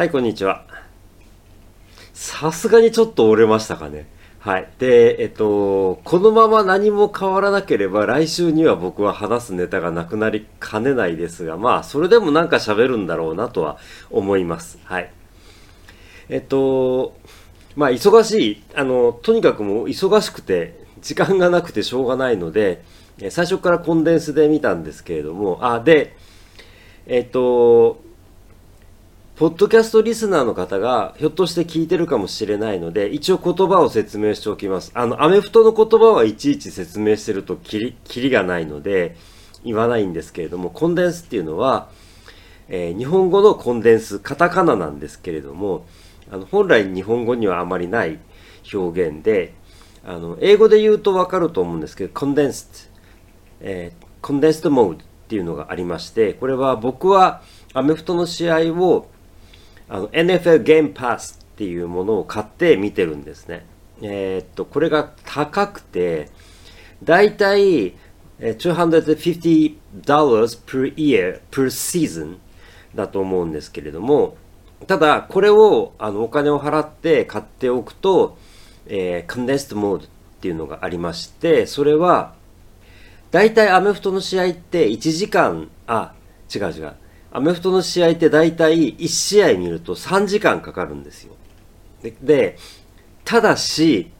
はい、こんにちは。さすがにちょっと折れましたかね。はい。で、えっと、このまま何も変わらなければ、来週には僕は話すネタがなくなりかねないですが、まあ、それでもなんか喋るんだろうなとは思います。はい。えっと、まあ、忙しい、あの、とにかくもう忙しくて、時間がなくてしょうがないので、最初からコンデンスで見たんですけれども、あ、で、えっと、ポッドキャストリスナーの方がひょっとして聞いてるかもしれないので、一応言葉を説明しておきます。あの、アメフトの言葉はいちいち説明してるときり、きりがないので、言わないんですけれども、コンデンスっていうのは、えー、日本語のコンデンス、カタカナなんですけれども、あの本来日本語にはあまりない表現で、あの英語で言うとわかると思うんですけど、コンデンス、えー、コンデンスモードっていうのがありまして、これは僕はアメフトの試合をあの NFL ゲームパスっていうものを買って見てるんですね。えー、っと、これが高くて、だいたい250 per year per season だと思うんですけれども、ただ、これをあのお金を払って買っておくと、えー、コンデンストモードっていうのがありまして、それは、だいたいアメフトの試合って1時間、あ、違う違う。アメフトの試合って大体1試合見ると3時間かかるんですよ。で、でただし、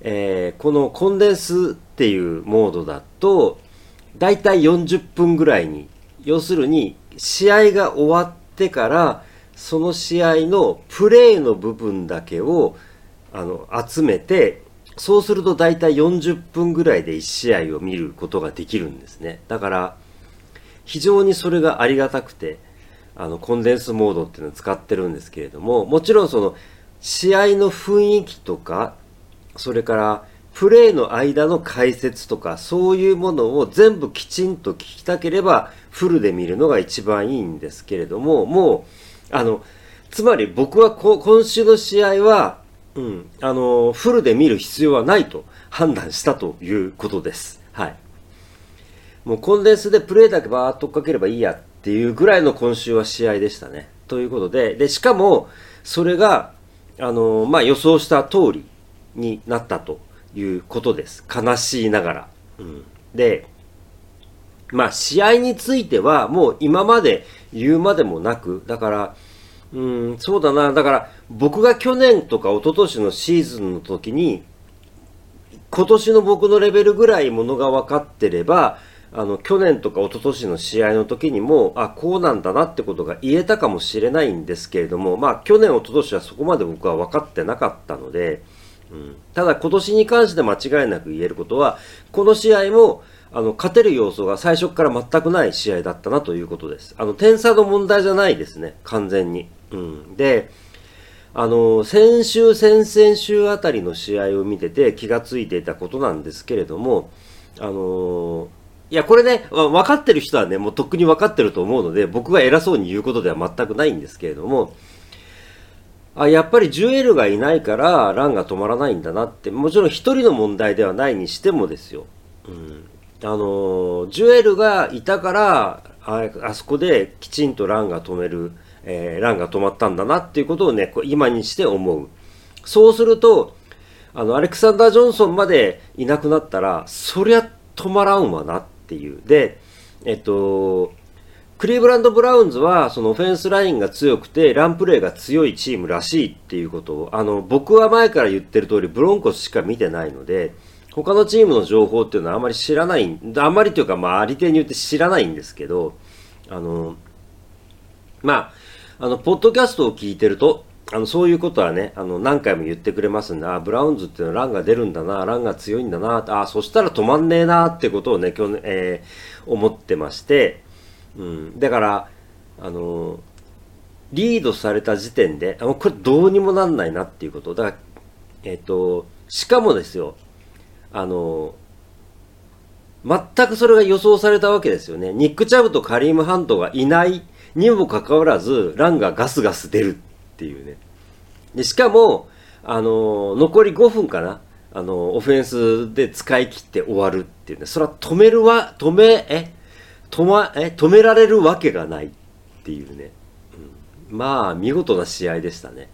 えー、このコンデンスっていうモードだと、大体40分ぐらいに、要するに試合が終わってから、その試合のプレーの部分だけをあの集めて、そうすると大体40分ぐらいで1試合を見ることができるんですね。だから、非常にそれがありがたくて、あの、コンデンスモードっていうのを使ってるんですけれども、もちろんその、試合の雰囲気とか、それから、プレーの間の解説とか、そういうものを全部きちんと聞きたければ、フルで見るのが一番いいんですけれども、もう、あの、つまり僕は今週の試合は、うん、あの、フルで見る必要はないと判断したということです。はい。もうコンデンスでプレーだけバーっとかければいいやっていうぐらいの今週は試合でしたね。ということで、で、しかも、それが、あのまあ、予想した通りになったということです。悲しいながら。うん、で、まあ、試合については、もう今まで言うまでもなく、だから、うん、そうだな。だから、僕が去年とか一昨年のシーズンの時に、今年の僕のレベルぐらいものが分かってれば、あの、去年とか一昨年の試合の時にも、あ、こうなんだなってことが言えたかもしれないんですけれども、まあ、去年、一昨年はそこまで僕は分かってなかったので、うん、ただ今年に関して間違いなく言えることは、この試合も、あの、勝てる要素が最初から全くない試合だったなということです。あの、点差の問題じゃないですね、完全に。うん。で、あの、先週、先々週あたりの試合を見てて気がついていたことなんですけれども、あのいや、これね、分かってる人はね、もうとっくに分かってると思うので、僕が偉そうに言うことでは全くないんですけれども、あ、やっぱりジュエルがいないからランが止まらないんだなって、もちろん一人の問題ではないにしてもですよ。うん。あの、ジュエルがいたから、ああそこできちんとランが止める、えー、ランが止まったんだなっていうことをね、今にして思う。そうすると、あの、アレクサンダー・ジョンソンまでいなくなったら、そりゃ止まらんわなっっていう。で、えっと、クリーブランド・ブラウンズは、そのオフェンスラインが強くて、ランプレーが強いチームらしいっていうことを、あの、僕は前から言ってる通り、ブロンコスしか見てないので、他のチームの情報っていうのはあまり知らない、あまりというか、まあ、あり手に言って知らないんですけど、あの、まあ、あの、ポッドキャストを聞いてると、あの、そういうことはね、あの、何回も言ってくれますんで、あ、ブラウンズっていうのはランが出るんだな、ランが強いんだな、あ、そしたら止まんねえなってことをね、今日、えー、思ってまして、うん、だから、あの、リードされた時点で、あの、これどうにもなんないなっていうこと。だから、えっ、ー、と、しかもですよ、あの、全くそれが予想されたわけですよね。ニック・チャブとカリーム・ハントがいないにもかかわらず、ランがガスガス出るっていうね。で、しかも、あの、残り5分かな？あの、オフェンスで使い切って終わるっていうね。それは止めるわ、止め、え、止ま、え、止められるわけがないっていうね。うんまあ見事な試合でしたね、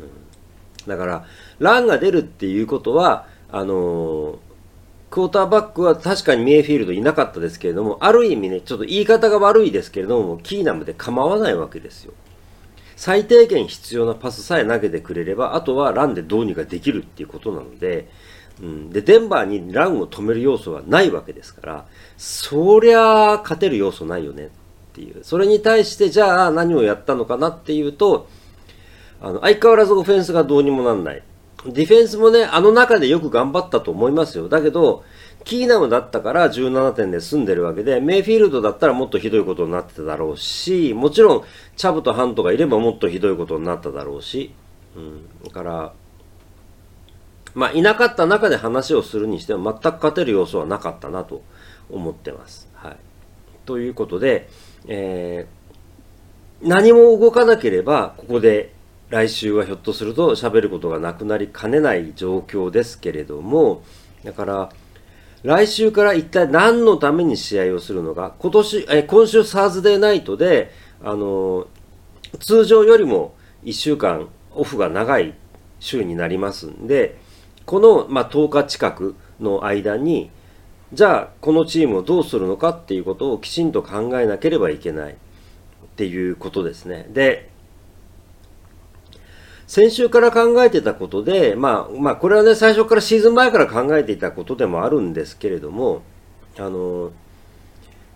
うん、だからランが出るっていうことはあの、クォーターバックは確かにメイフィールドいなかったですけれどもある意味ねちょっと言い方が悪いですけれどもキーナムで構わないわけですよ最低限必要なパスさえ投げてくれればあとはランでどうにかできるっていうことなのでうん、でデンバーにランを止める要素はないわけですからそりゃ勝てる要素ないよねっていう。それに対してじゃあ何をやったのかなっていうとあの相変わらずオフェンスがどうにもなんない。ディフェンスもねあの中でよく頑張ったと思いますよ。だけどキーナムだったから17点で済んでるわけでメイフィールドだったらもっとひどいことになってただろうしもちろんチャブとハントがいればもっとひどいことになっただろうし、うん、だからまあ、いなかった中で話をするにしても全く勝てる要素はなかったなと思ってます。はい、ということで、えー、何も動かなければここで来週はひょっとすると喋ることがなくなりかねない状況ですけれどもだから来週から一体何のために試合をするのか今年え今週サーズデーナイトであの通常よりも1週間オフが長い週になりますんでこの、まあ、10日近くの間にじゃあこのチームをどうするのかっていうことをきちんと考えなければいけないっていうことですね。で先週から考えてたことで、まあ、まあ、これはね、最初からシーズン前から考えていたことでもあるんですけれども、あの、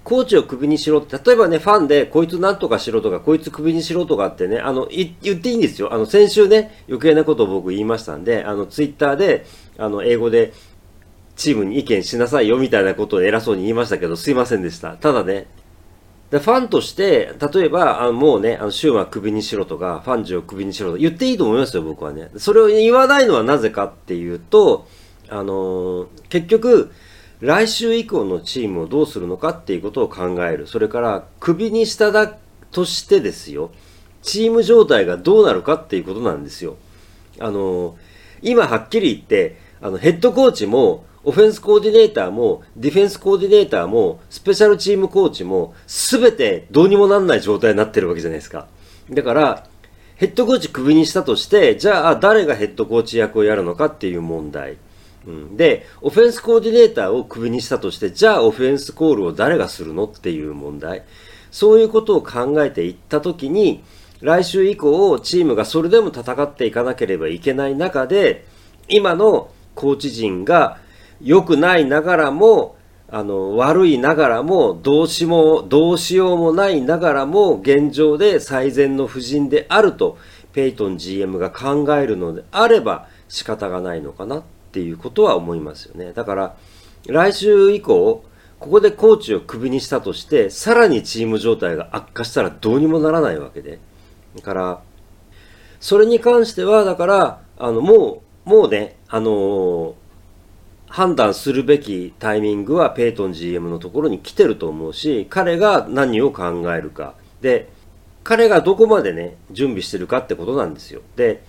コーチをクビにしろって、例えばね、ファンで、こいつなんとかしろとか、こいつクビにしろとかってね、あの、言っていいんですよ。あの、先週ね、余計なことを僕言いましたんで、あの、ツイッターで、あの、英語で、チームに意見しなさいよみたいなことを偉そうに言いましたけど、すいませんでした。ただね、でファンとして、例えば、あのもうね、あの、シューマクビにしろとか、ファンジをクビにしろとか言っていいと思いますよ、僕はね。それを言わないのはなぜかっていうと、あのー、結局、来週以降のチームをどうするのかっていうことを考える。それから、クビにしただとしてですよ、チーム状態がどうなるかっていうことなんですよ。あの、今はっきり言って、あの、ヘッドコーチも、オフェンスコーディネーターも、ディフェンスコーディネーターも、スペシャルチームコーチも、すべてどうにもなんない状態になってるわけじゃないですか。だから、ヘッドコーチクビにしたとして、じゃあ誰がヘッドコーチ役をやるのかっていう問題。うん、で、オフェンスコーディネーターをクビにしたとして、じゃあオフェンスコールを誰がするのっていう問題。そういうことを考えていったときに、来週以降、チームがそれでも戦っていかなければいけない中で、今のコーチ陣が良くないながらも、あの、悪いながらも、どうしも、どうしようもないながらも、現状で最善の布陣であると、ペイトン GM が考えるのであれば仕方がないのかなっていうことは思いますよね。だから、来週以降、ここでコーチをクビにしたとして、さらにチーム状態が悪化したらどうにもならないわけで。だから、それに関しては、だから、あの、もう、もうね、あのー、判断するべきタイミングはペイトン GM のところに来てると思うし、彼が何を考えるか。で、彼がどこまでね、準備してるかってことなんですよ。で、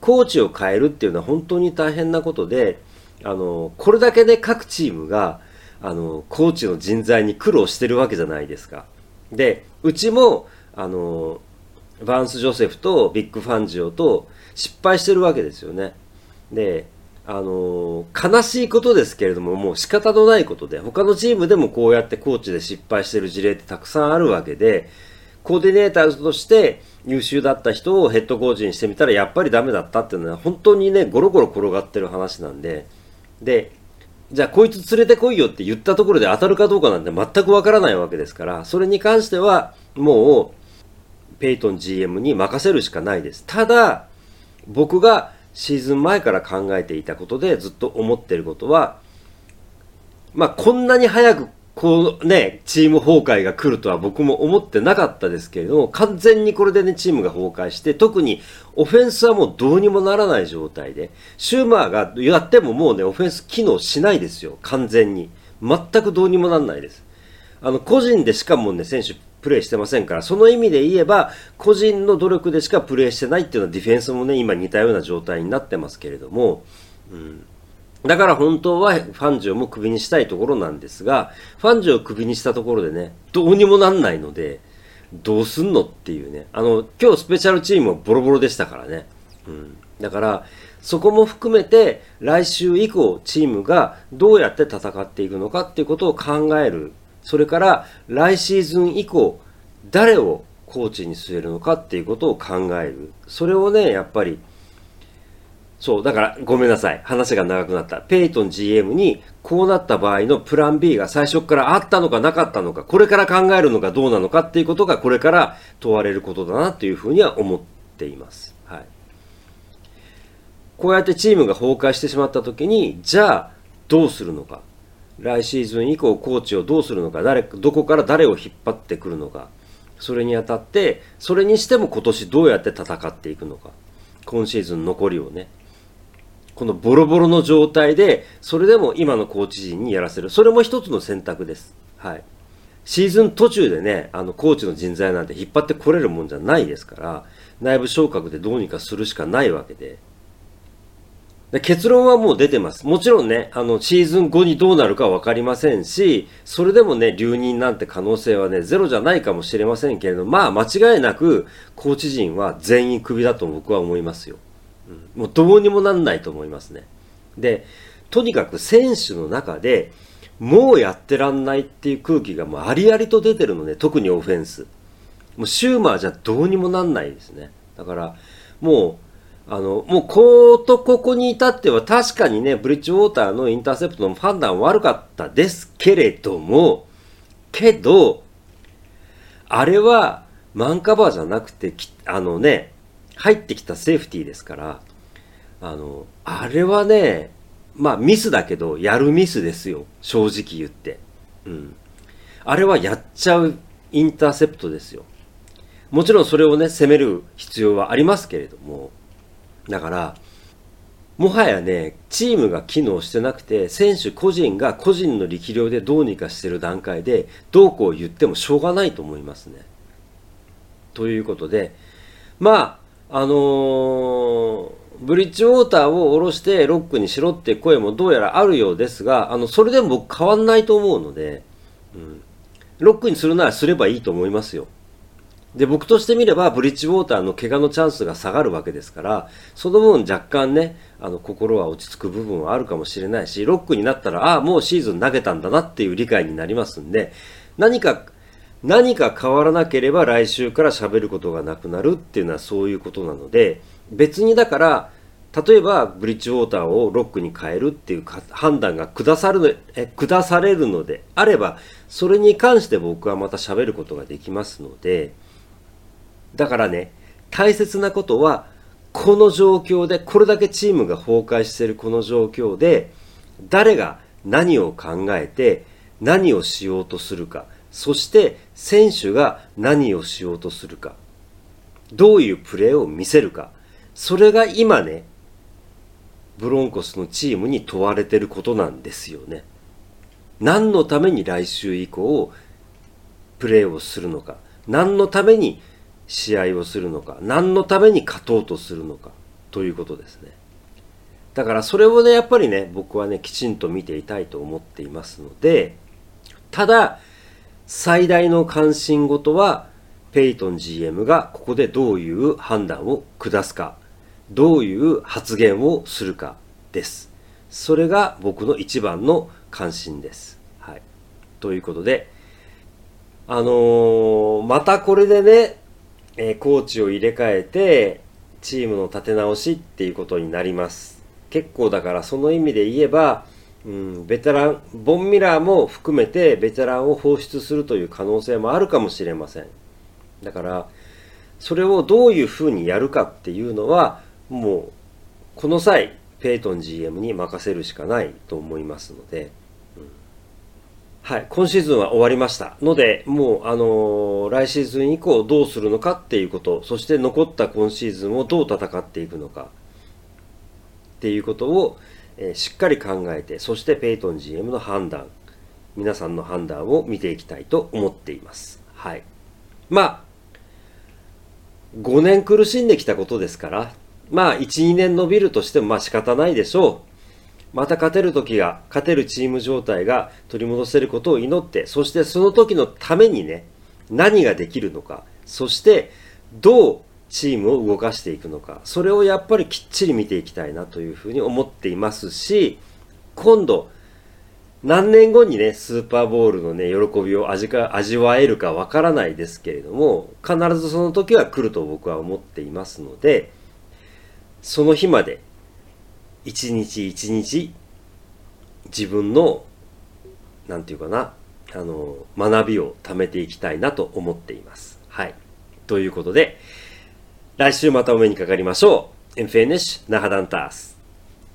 コーチを変えるっていうのは本当に大変なことで、あの、これだけで各チームが、あの、コーチの人材に苦労してるわけじゃないですか。で、うちも、あの、バーンス・ジョセフとビッグ・ファンジオと失敗してるわけですよね。で、あの悲しいことですけれども、もう仕方のないことで、他のチームでもこうやってコーチで失敗してる事例ってたくさんあるわけで、コーディネーターとして優秀だった人をヘッドコーチにしてみたらやっぱりダメだったっていうのは本当にね、ゴロゴロ転がってる話なんで、で、じゃあこいつ連れてこいよって言ったところで当たるかどうかなんて全くわからないわけですから、それに関してはもうペイトン GM に任せるしかないです。ただ、僕がシーズン前から考えていたことでずっと思ってることは、まあこんなに早くこうね、チーム崩壊が来るとは僕も思ってなかったですけれども、完全にこれでね、チームが崩壊して、特にオフェンスはもうどうにもならない状態で、シューマーがやってももうね、オフェンス機能しないですよ、完全に。全くどうにもなんないです。あの、個人でしかもね、選手プレーしてませんから、その意味で言えば、個人の努力でしかプレーしてないっていうのはディフェンスもね、今似たような状態になってますけれども、うん。だから本当はファンジオもクビにしたいところなんですが、ファンジオをクビにしたところでね、どうにもなんないので、どうすんのっていうね。あの、今日スペシャルチームはボロボロでしたからね。うん。だから、そこも含めて来週以降チームがどうやって戦っていくのかっていうことを考える。それから来シーズン以降誰をコーチに据えるのかっていうことを考える。それをね、やっぱりそう、だからごめんなさい。話が長くなった。ペイトン GM にこうなった場合のプラン B が最初からあったのかなかったのか、これから考えるのかどうなのかっていうことがこれから問われることだなというふうには思っています。はい。こうやってチームが崩壊してしまった時に、じゃあどうするのか。来シーズン以降コーチをどうするのか、誰、どこから誰を引っ張ってくるのか。それにあたって、それにしても今年どうやって戦っていくのか。今シーズン残りをね。このボロボロの状態で、それでも今のコーチ陣にやらせる。それも一つの選択です。はい。シーズン途中でね、あの、コーチの人材なんて引っ張ってこれるもんじゃないですから、内部昇格でどうにかするしかないわけで。で結論はもう出てます。もちろんね、あの、シーズン後にどうなるかわかりませんし、それでもね、留任なんて可能性はね、ゼロじゃないかもしれませんけれど、まあ、間違いなく、コーチ陣は全員クビだと僕は思いますよ。うんもうどうにもなんないと思いますね。で、とにかく選手の中でもうやってらんないっていう空気がもうありありと出てるので、特にオフェンス。もうシューマーじゃどうにもなんないですね。だから、もう、あの、もうことここに至っては確かにね、ブリッジウォーターのインターセプトの判断悪かったですけれども、けど、あれはマンカバーじゃなくて、あのね、入ってきたセーフティーですから、あの、あれはね、まあミスだけど、やるミスですよ。正直言って。うん。あれはやっちゃうインターセプトですよ。もちろんそれをね、攻める必要はありますけれども。だから、もはやね、チームが機能してなくて、選手個人が個人の力量でどうにかしてる段階で、どうこう言ってもしょうがないと思いますね。ということで、まあ、あのーブリッジウォーターを下ろしてロックにしろって声もどうやらあるようですが、あの、それでも僕変わんないと思うので、うん。ロックにするならすればいいと思いますよ。で、僕としてみれば、ブリッジウォーターの怪我のチャンスが下がるわけですから、その分若干ね、あの、心は落ち着く部分はあるかもしれないし、ロックになったら、ああ、もうシーズン投げたんだなっていう理解になりますんで、何か、何か変わらなければ来週から喋ることがなくなるっていうのはそういうことなので、別にだから例えばブリッジウォーターをロックに変えるっていう判断が下さるえ下されるのであればそれに関して僕はまた喋ることができますのでだからね大切なことはこの状況でこれだけチームが崩壊しているこの状況で誰が何を考えて何をしようとするかそして選手が何をしようとするかどういうプレーを見せるかそれが今ね、ブロンコスのチームに問われてることなんですよね。何のために来週以降、プレーをするのか、何のために試合をするのか、何のために勝とうとするのか、ということですね。だからそれをね、やっぱりね、僕はね、きちんと見ていたいと思っていますので、ただ、最大の関心事は、ペイトン GM がここでどういう判断を下すかどういう発言をするかです。それが僕の一番の関心です。はい。ということで、あのー、またこれでね、えー、コーチを入れ替えて、チームの立て直しっていうことになります。結構だからその意味で言えば、うん、ベテラン、ボンミラーも含めてベテランを放出するという可能性もあるかもしれません。だから、それをどういうふうにやるかっていうのは、もうこの際ペイトン GM に任せるしかないと思いますので、はい、今シーズンは終わりましたのでもう、あのー、来シーズン以降どうするのかっていうことそして残った今シーズンをどう戦っていくのかっていうことを、えー、しっかり考えてそしてペイトン GM の判断皆さんの判断を見ていきたいと思っています。はい。まあ、5年苦しんできたことですから、まあ、1、2年伸びるとしても、まあ仕方ないでしょう。また勝てる時が、勝てるチーム状態が取り戻せることを祈って、そしてその時のためにね、何ができるのか、そしてどうチームを動かしていくのか、それをやっぱりきっちり見ていきたいなというふうに思っていますし、今度、何年後にね、スーパーボールのね、喜びを味か味わえるかわからないですけれども、必ずその時は来ると僕は思っていますので、その日まで、一日一日、自分の、なんていうかな、あの、学びを貯めていきたいなと思っています。はい。ということで、来週またお目にかかりましょう。En finish, nahadantas.